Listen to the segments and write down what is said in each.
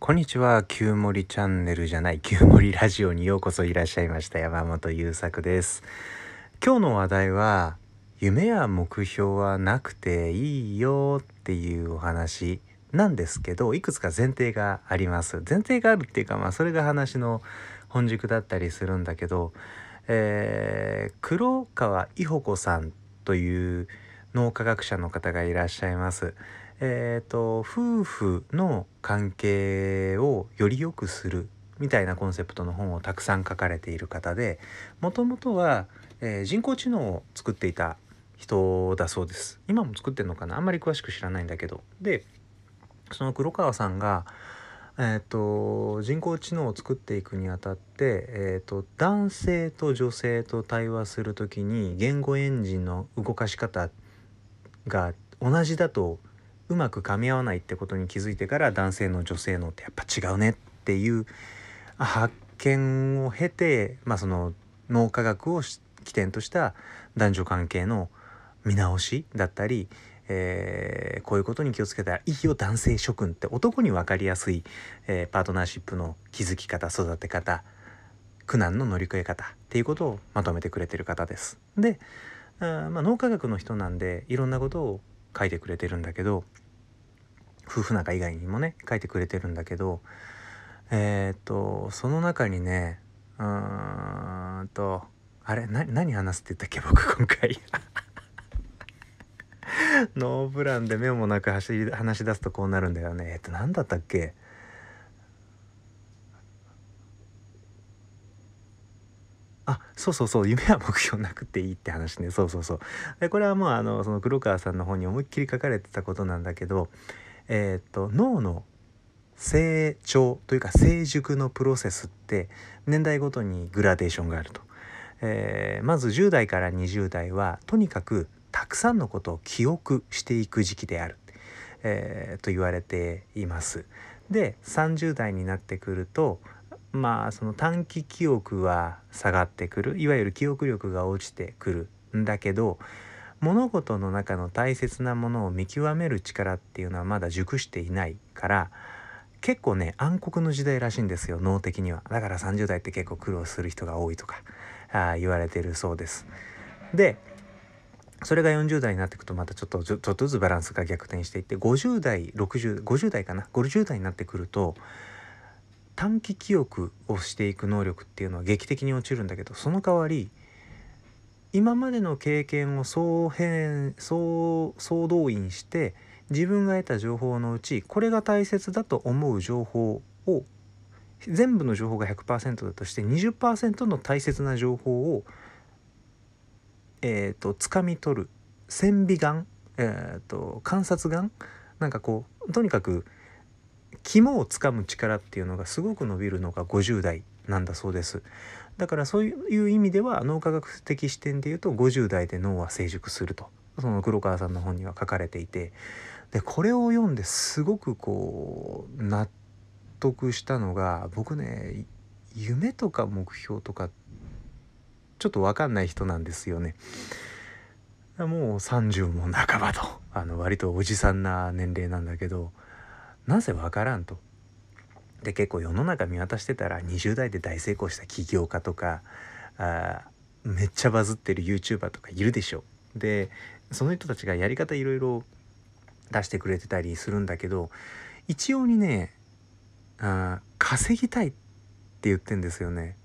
こんにちは、旧森チャンネルじゃない、旧森ラジオにようこそいらっしゃいました山本優作です。今日の話題は、夢や目標はなくていいよっていうお話なんですけど、いくつか前提があります。前提があるっていうか、まあそれが話の本軸だったりするんだけど、えー黒川伊保子さんという脳科学者の方がいらっしゃいます。えー、と夫婦の関係をより良くするみたいなコンセプトの本をたくさん書かれている方でもともとは、えー人工知能を作っていた人だそうです。今も作ってるのかな？あんまり詳しく知らないんだけど。でその黒川さんが、えー、と人工知能を作っていくにあたって、えー、と男性と女性と対話する時に言語エンジンの動かし方が同じだとうまく噛み合わないってことに気づいてから男性の女性のってやっぱ違うねっていう発見を経て、まあ、その脳科学を起点とした男女関係の見直しだったり、えーこういうことに気をつけたらいいよ男性諸君って男に分かりやすい、えーパートナーシップの築き方育て方苦難の乗り越え方っていうことをまとめてくれてる方です。であまあ、脳科学の人なんでいろんなことを書いてくれてるんだけど夫婦仲以外にもね書いてくれてるんだけどえーっとその中にねうーんとあれな何話すって言ったっけ僕今回。ノープランで目もなく走り話し出すとこうなるんだよね。えっと何だったっけ？あそうそうそう夢は目標なくていいって話ね。そうそうそう。でこれはもうあのその黒川さんの本に思いっきり書かれてたことなんだけどえーっと脳の成長というか成熟のプロセスって年代ごとにグラデーションがあると、えーまず10代から20代はとにかくたくさんのことを記憶していく時期である、えーと言われています。で30代になってくるとまあその短期記憶は下がってくる。いわゆる記憶力が落ちてくるんだけど物事の中の大切なものを見極める力っていうのはまだ熟していないから結構ね暗黒の時代らしいんですよ脳的には。だから30代って結構苦労する人が多いとかあ言われてるそうです。でそれが40代になっていくとまたちょっとちょっとずつバランスが逆転していって50代6050代かな？50代になってくると短期記憶をしていく能力っていうのは劇的に落ちるんだけどその代わり今までの経験を総変総総動員して自分が得た情報のうちこれが大切だと思う情報を全部の情報が100%だとして20%の大切な情報をえー、と掴み取る線美眼、えー、と観察眼なんかこうとにかく肝をつかむ力っていうのがすごく伸びるのが50代なんだそうです。だからそういう意味では脳科学的視点で言うと50代で脳は成熟すると。その黒川さんの本には書かれていて。でこれを読んですごくこう納得したのが僕ね夢とか目標とかちょっと分かんない人なんですよね。もう30も半ばとあの割とおじさんな年齢なんだけど。なぜ分からんと。で結構世の中見渡してたら20代で大成功した起業家とかあめっちゃバズってる YouTuber とかいるでしょ。でその人たちがやり方いろいろ出してくれてたりするんだけど一様にねあ稼ぎたいって言ってんですよね。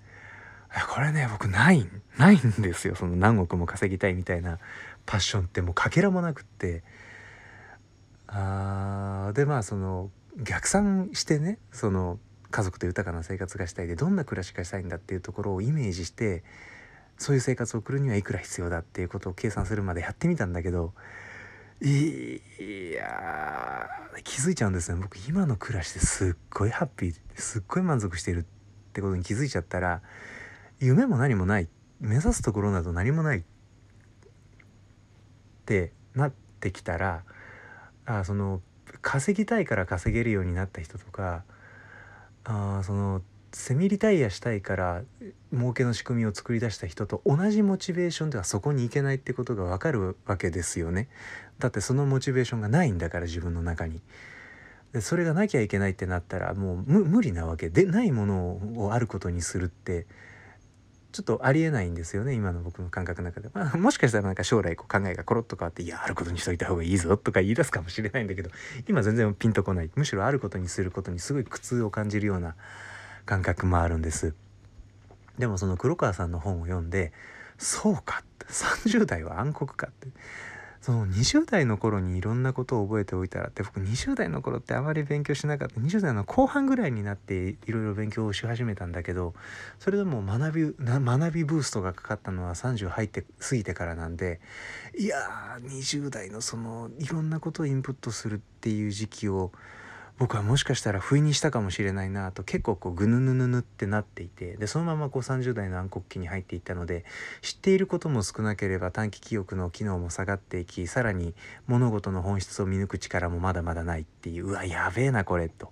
これね僕ないんないんですよその何億も稼ぎたいみたいなパッションってもうかけらもなくってあでまあその逆算してねその家族と豊かな生活がしたいでどんな暮らしがしたいんだっていうところをイメージしてそういう生活を送るにはいくら必要だっていうことを計算するまでやってみたんだけどいや気づいちゃうんですね。僕今の暮らしですっごいハッピーすっごい満足してるってことに気づいちゃったら夢も何もない目指すところなど何もないってなってきたらあその稼ぎたいから稼げるようになった人とかあそのセミリタイアしたいから儲けの仕組みを作り出した人と同じモチベーションではそこに行けないってことがわかるわけですよね。だってそのモチベーションがないんだから自分の中に。でそれがなきゃいけないってなったらもう無理なわけでないものをあることにするってちょっとありえないんですよね今の僕の感覚の中で、まあ、もしかしたらなんか将来こう考えがコロッと変わっていやあることにしといた方がいいぞとか言い出すかもしれないんだけど今全然ピンとこない。むしろあることにすることにすごい苦痛を感じるような感覚もあるんです。でもその黒川さんの本を読んでそうかって30代は暗黒かって。その20代の頃にいろんなことを覚えておいたらって僕20代の頃ってあまり勉強しなかった。20代の後半ぐらいになっていろいろ勉強をし始めたんだけどそれでも学び学びブーストがかかったのは30入って過ぎてからなんでいやー20代のそのいろんなことをインプットするっていう時期を僕はもしかしたら不意にしたかもしれないなと結構こうぐぬぬぬぬってなっていてでそのままこう30代の暗黒期に入っていったので知っていることも少なければ短期記憶の機能も下がっていきさらに物事の本質を見抜く力もまだまだないっていううわやべえなこれと、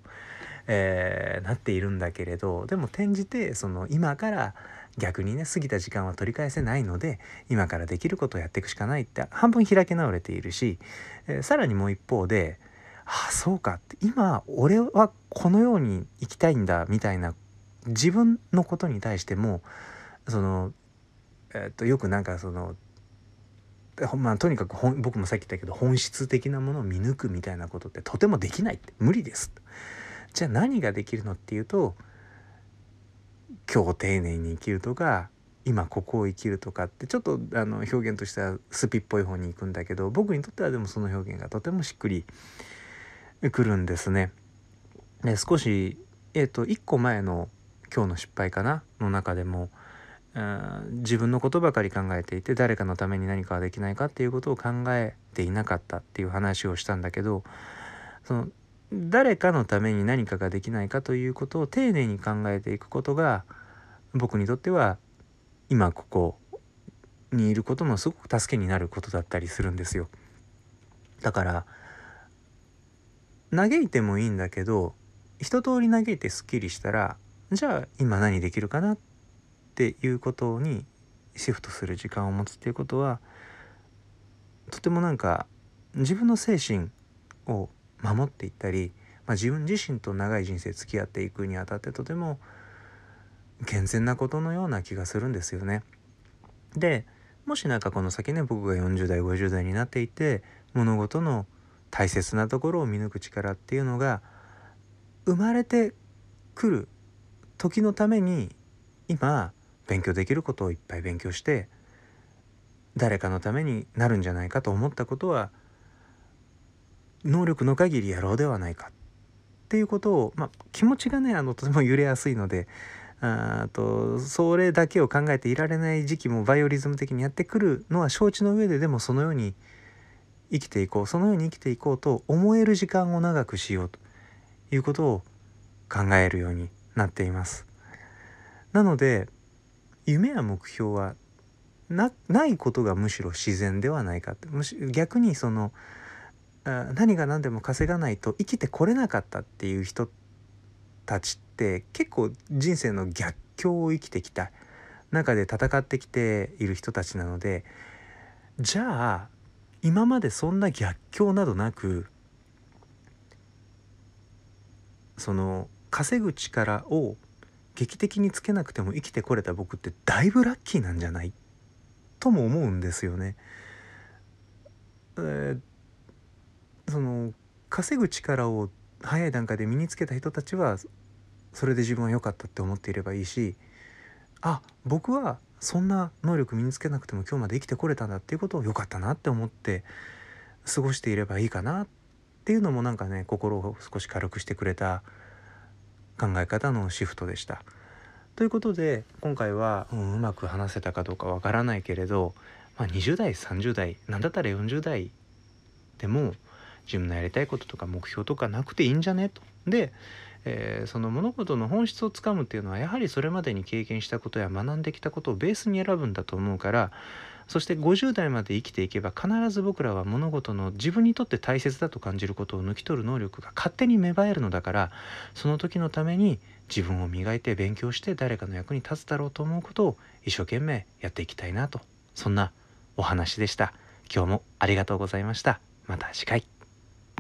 えー、なっているんだけれどでも転じてその今から逆にね過ぎた時間は取り返せないので今からできることをやっていくしかないって半分開き直れているし、えー、さらにもう一方でああそうか。って今俺はこのように生きたいんだみたいな自分のことに対してもその、えっとよくなんかそのまあ、とにかく僕もさっき言ったけど本質的なものを見抜くみたいなことってとてもできないって。無理です。じゃあ何ができるのっていうと今日丁寧に生きるとか今ここを生きるとかってちょっとあの表現としてはスピっぽい方に行くんだけど僕にとってはでもその表現がとてもしっくりくるんですね。で少し、えーと、1個前の今日の失敗かな？の中でも自分のことばかり考えていて誰かのために何かできないかっていうことを考えていなかったっていう話をしたんだけどその誰かのために何かができないかということを丁寧に考えていくことが僕にとっては今ここにいることのすごく助けになることだったりするんですよ。だから嘆いてもいいんだけど一通り嘆いてすっきりしたらじゃあ今何できるかなっていうことにシフトする時間を持つっていうことはとてもなんか自分の精神を守っていったり、まあ、自分自身と長い人生付き合っていくにあたってとても健全なことのような気がするんですよね。でもし何かこの先ね僕が40代50代になっていて物事の大切なところを見抜く力っていうのが生まれてくる時のために今勉強できることをいっぱい勉強して誰かのためになるんじゃないかと思ったことは能力の限りやろうではないか。っていうことを、まあ、気持ちがねあのとても揺れやすいのであとそれだけを考えていられない時期もバイオリズム的にやってくるのは承知の上ででもそのように生きていこうそのように生きていこうと思える時間を長くしようということを考えるようになっています。なので夢や目標はないことがむしろ自然ではないかってむし逆にその何が何でも稼がないと生きてこれなかったっていう人たちって結構人生の逆境を生きてきた中で戦ってきている人たちなのでじゃあ今までそんな逆境などなくその稼ぐ力を劇的につけなくても生きてこれた僕ってだいぶラッキーなんじゃないとも思うんですよね。えー、その稼ぐ力を早い段階で身につけた人たちはそれで自分は良かったって思っていればいいしあ僕はそんな能力身につけなくても今日まで生きてこれたんだっていうことを良かったなって思って過ごしていればいいかなっていうのもなんかね心を少し軽くしてくれた考え方のシフトでした。ということで今回は、うん、うまく話せたかどうかわからないけれど、まあ、20代30代何だったら40代でも自分のやりたいこととか目標とかなくていいんじゃね？と。でえー、その物事の本質をつかむっていうのはやはりそれまでに経験したことや学んできたことをベースに選ぶんだと思うからそして50代まで生きていけば必ず僕らは物事の自分にとって大切だと感じることを抜き取る能力が勝手に芽生えるのだからその時のために自分を磨いて勉強して誰かの役に立つだろうと思うことを一生懸命やっていきたいなとそんなお話でした。今日もありがとうございました。また次回。